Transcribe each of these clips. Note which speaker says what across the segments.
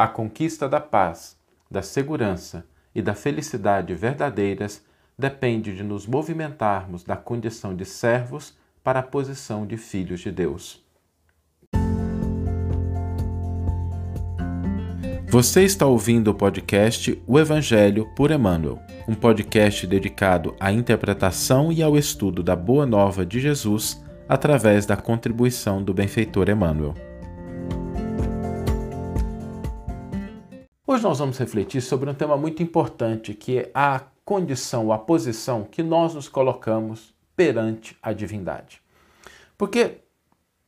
Speaker 1: A conquista da paz, da segurança e da felicidade verdadeiras depende de nos movimentarmos da condição de servos para a posição de filhos de Deus. Você está ouvindo o podcast O Evangelho por Emmanuel, um podcast dedicado à interpretação e ao estudo da Boa Nova de Jesus através da contribuição do benfeitor Emmanuel. Hoje nós vamos refletir sobre um tema muito importante, que é a condição, a posição que nós nos colocamos perante a divindade. Porque,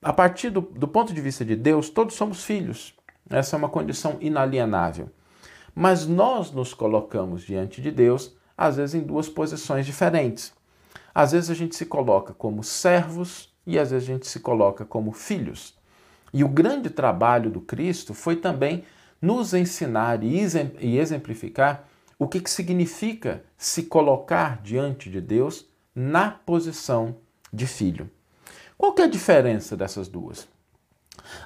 Speaker 1: a partir do, do ponto de vista de Deus, todos somos filhos. Essa é uma condição inalienável. Mas nós nos colocamos diante de Deus, às vezes, em duas posições diferentes. Às vezes a gente se coloca como servos e às vezes a gente se coloca como filhos. E o grande trabalho do Cristo foi também nos ensinar e exemplificar o que, que significa se colocar diante de Deus na posição de filho. Qual que é a diferença dessas duas?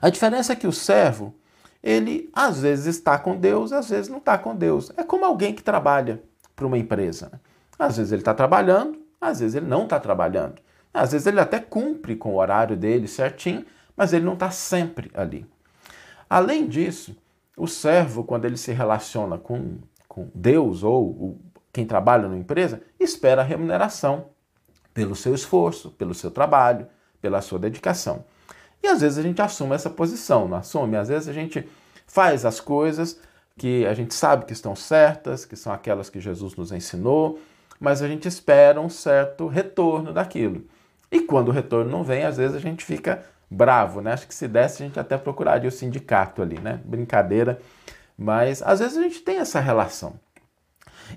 Speaker 1: A diferença é que o servo ele às vezes está com Deus, às vezes não está com Deus. É como alguém que trabalha para uma empresa. Às vezes ele está trabalhando, às vezes ele não está trabalhando. Às vezes ele até cumpre com o horário dele certinho, mas ele não está sempre ali. Além disso, o servo, quando ele se relaciona com, com Deus ou o, quem trabalha numa empresa, espera a remuneração pelo seu esforço, pelo seu trabalho, pela sua dedicação. E às vezes a gente assume essa posição, não assume? Às vezes a gente faz as coisas que a gente sabe que estão certas, que são aquelas que Jesus nos ensinou, mas a gente espera um certo retorno daquilo. E quando o retorno não vem, às vezes a gente fica bravo, né? Acho que se desse a gente até procuraria o sindicato ali, né? Brincadeira, mas às vezes a gente tem essa relação.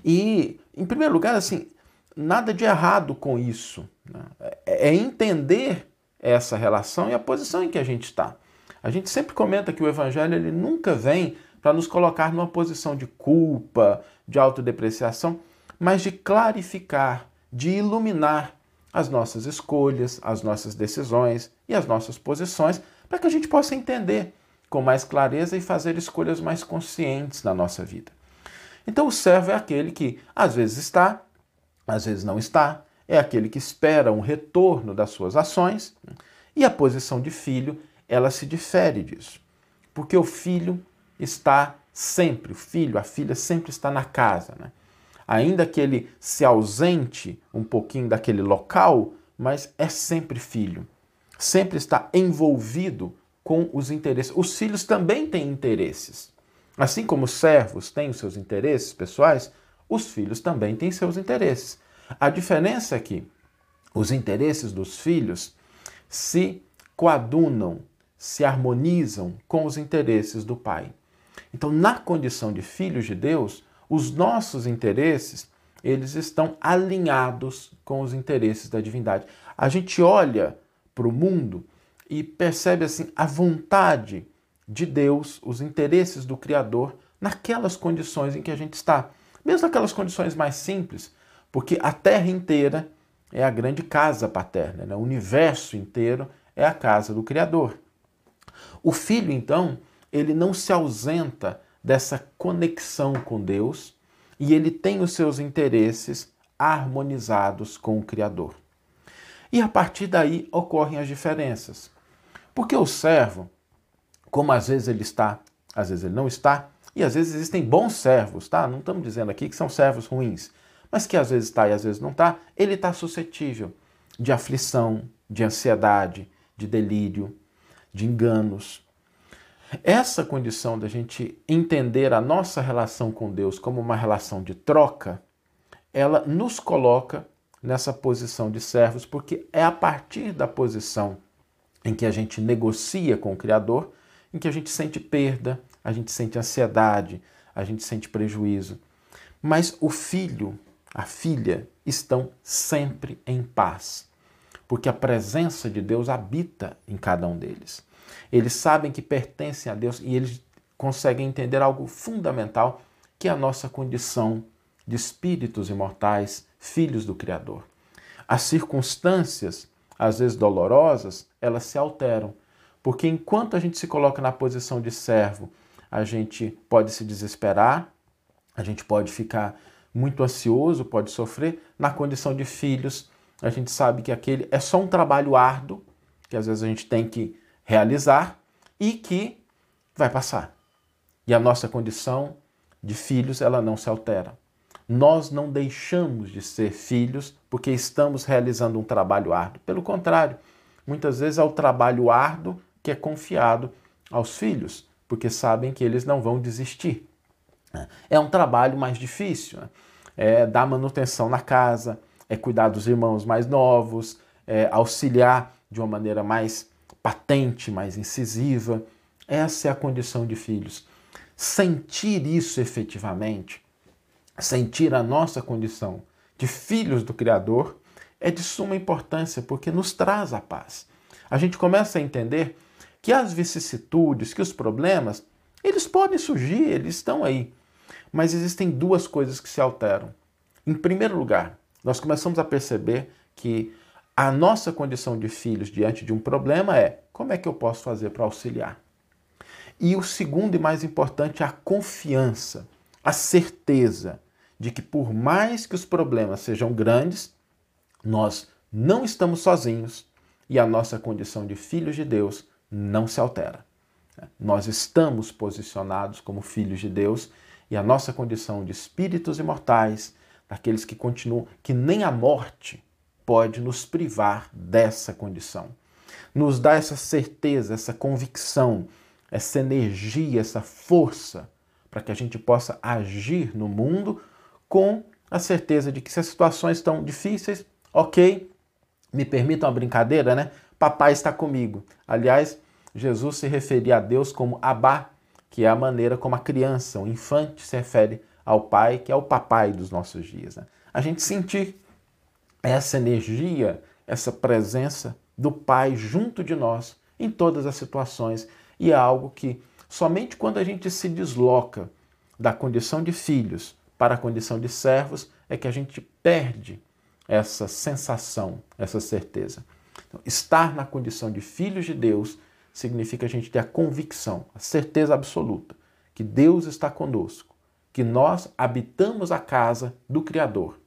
Speaker 1: E, em primeiro lugar, assim, nada de errado com isso. Né? É, é entender essa relação e a posição em que a gente está. A gente sempre comenta que o evangelho ele nunca vem para nos colocar numa posição de culpa, de autodepreciação, mas de clarificar, de iluminar as nossas escolhas, as nossas decisões e as nossas posições, para que a gente possa entender com mais clareza e fazer escolhas mais conscientes na nossa vida. Então, o servo é aquele que às vezes está, às vezes não está, é aquele que espera um retorno das suas ações, e a posição de filho, ela se difere disso. Porque o filho está sempre, o filho, a filha sempre está na casa, né? Ainda que ele se ausente um pouquinho daquele local, mas é sempre filho. Sempre está envolvido com os interesses. Os filhos também têm interesses. Assim como os servos têm os seus interesses pessoais, os filhos também têm seus interesses. A diferença é que os interesses dos filhos se coadunam, se harmonizam com os interesses do pai. Então, na condição de filhos de Deus, os nossos interesses, eles estão alinhados com os interesses da divindade. A gente olha para o mundo e percebe assim a vontade de Deus, os interesses do Criador naquelas condições em que a gente está. Mesmo aquelas condições mais simples, porque a Terra inteira é a grande casa paterna, né? o universo inteiro é a casa do Criador. O filho, então, ele não se ausenta dessa conexão com Deus e ele tem os seus interesses harmonizados com o Criador. E a partir daí ocorrem as diferenças. Porque o servo, como às vezes ele está, às vezes ele não está, e às vezes existem bons servos, tá? Não estamos dizendo aqui que são servos ruins mas que às vezes está e às vezes não está, ele está suscetível de aflição, de ansiedade, de delírio, de enganos. Essa condição da gente entender a nossa relação com Deus como uma relação de troca, ela nos coloca nessa posição de servos, porque é a partir da posição em que a gente negocia com o Criador, em que a gente sente perda, a gente sente ansiedade, a gente sente prejuízo. Mas o filho, a filha estão sempre em paz, porque a presença de Deus habita em cada um deles. Eles sabem que pertencem a Deus e eles conseguem entender algo fundamental, que é a nossa condição de espíritos imortais, filhos do Criador. As circunstâncias, às vezes dolorosas, elas se alteram, porque enquanto a gente se coloca na posição de servo, a gente pode se desesperar, a gente pode ficar muito ansioso, pode sofrer. Na condição de filhos, a gente sabe que aquele é só um trabalho árduo, que às vezes a gente tem que realizar e que vai passar. E a nossa condição de filhos, ela não se altera. Nós não deixamos de ser filhos porque estamos realizando um trabalho árduo. Pelo contrário, muitas vezes é o trabalho árduo que é confiado aos filhos, porque sabem que eles não vão desistir. É um trabalho mais difícil, né? é dar manutenção na casa, é cuidar dos irmãos mais novos, é auxiliar de uma maneira mais patente, mais incisiva. Essa é a condição de filhos. Sentir isso efetivamente, sentir a nossa condição de filhos do Criador, é de suma importância porque nos traz a paz. A gente começa a entender que as vicissitudes, que os problemas, eles podem surgir, eles estão aí. Mas existem duas coisas que se alteram. Em primeiro lugar, nós começamos a perceber que a nossa condição de filhos diante de um problema é como é que eu posso fazer para auxiliar? E o segundo e mais importante é a confiança, a certeza de que por mais que os problemas sejam grandes, nós não estamos sozinhos e a nossa condição de filhos de Deus não se altera. Nós estamos posicionados como filhos de Deus e a nossa condição de espíritos imortais, daqueles que continuam, que nem a morte pode nos privar dessa condição. Nos dá essa certeza, essa convicção, essa energia, essa força para que a gente possa agir no mundo com a certeza de que se as situações estão difíceis, ok, me permitam uma brincadeira, né? Papai está comigo. Aliás, Jesus se referia a Deus como Abá, que é a maneira como a criança, o infante, se refere ao pai, que é o papai dos nossos dias. Né? A gente sentir essa energia, essa presença do pai junto de nós em todas as situações. E é algo que somente quando a gente se desloca da condição de filhos para a condição de servos é que a gente perde essa sensação, essa certeza. Então, estar na condição de filhos de Deus significa a gente ter a convicção, a certeza absoluta que Deus está conosco, que nós habitamos a casa do Criador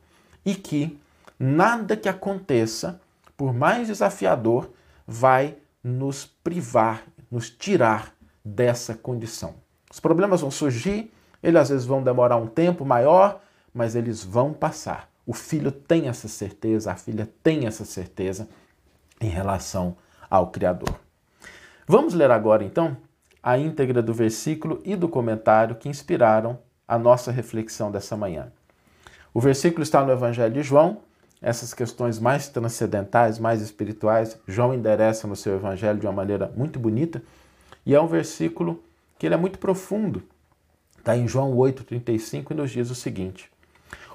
Speaker 1: e que nada que aconteça, por mais desafiador, vai nos privar, nos tirar dessa condição. Os problemas vão surgir, eles às vezes vão demorar um tempo maior, mas eles vão passar. O filho tem essa certeza, a filha tem essa certeza em relação ao Criador. Vamos ler agora então a íntegra do versículo e do comentário que inspiraram a nossa reflexão dessa manhã. O versículo está no Evangelho de João, essas questões mais transcendentais, mais espirituais, João endereça no seu Evangelho de uma maneira muito bonita, e é um versículo que ele é muito profundo. Está em João 8,35 e nos diz o seguinte: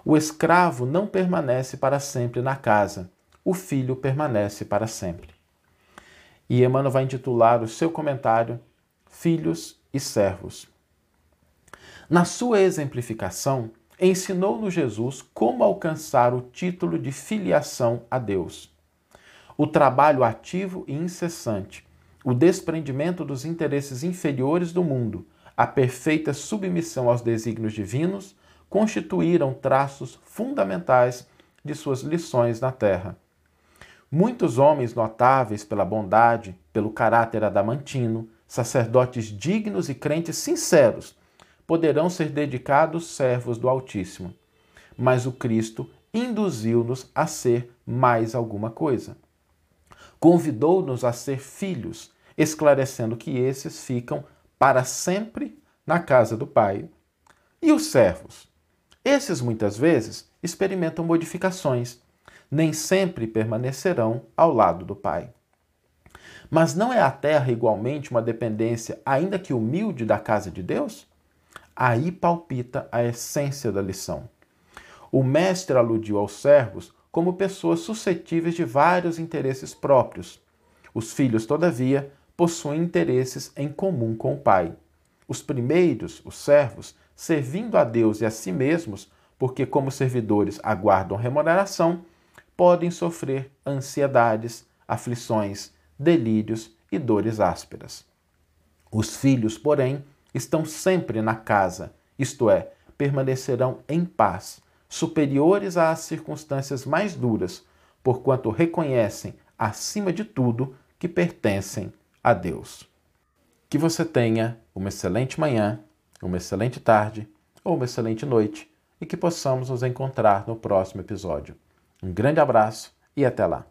Speaker 1: O escravo não permanece para sempre na casa, o filho permanece para sempre. E Emmanuel vai intitular o seu comentário Filhos e Servos. Na sua exemplificação, ensinou-nos Jesus como alcançar o título de filiação a Deus. O trabalho ativo e incessante, o desprendimento dos interesses inferiores do mundo, a perfeita submissão aos desígnios divinos constituíram traços fundamentais de suas lições na terra. Muitos homens notáveis pela bondade, pelo caráter adamantino, sacerdotes dignos e crentes sinceros, poderão ser dedicados servos do Altíssimo. Mas o Cristo induziu-nos a ser mais alguma coisa. Convidou-nos a ser filhos, esclarecendo que esses ficam para sempre na casa do Pai. E os servos? Esses muitas vezes experimentam modificações nem sempre permanecerão ao lado do Pai. Mas não é a terra igualmente uma dependência, ainda que humilde, da casa de Deus? Aí palpita a essência da lição. O mestre aludiu aos servos como pessoas suscetíveis de vários interesses próprios. Os filhos, todavia, possuem interesses em comum com o pai. Os primeiros, os servos, servindo a Deus e a si mesmos, porque como servidores aguardam remuneração, podem sofrer ansiedades, aflições, delírios e dores ásperas. Os filhos, porém, estão sempre na casa, isto é, permanecerão em paz, superiores às circunstâncias mais duras, porquanto reconhecem, acima de tudo, que pertencem a Deus. Que você tenha uma excelente manhã, uma excelente tarde ou uma excelente noite e que possamos nos encontrar no próximo episódio. Um grande abraço e até lá!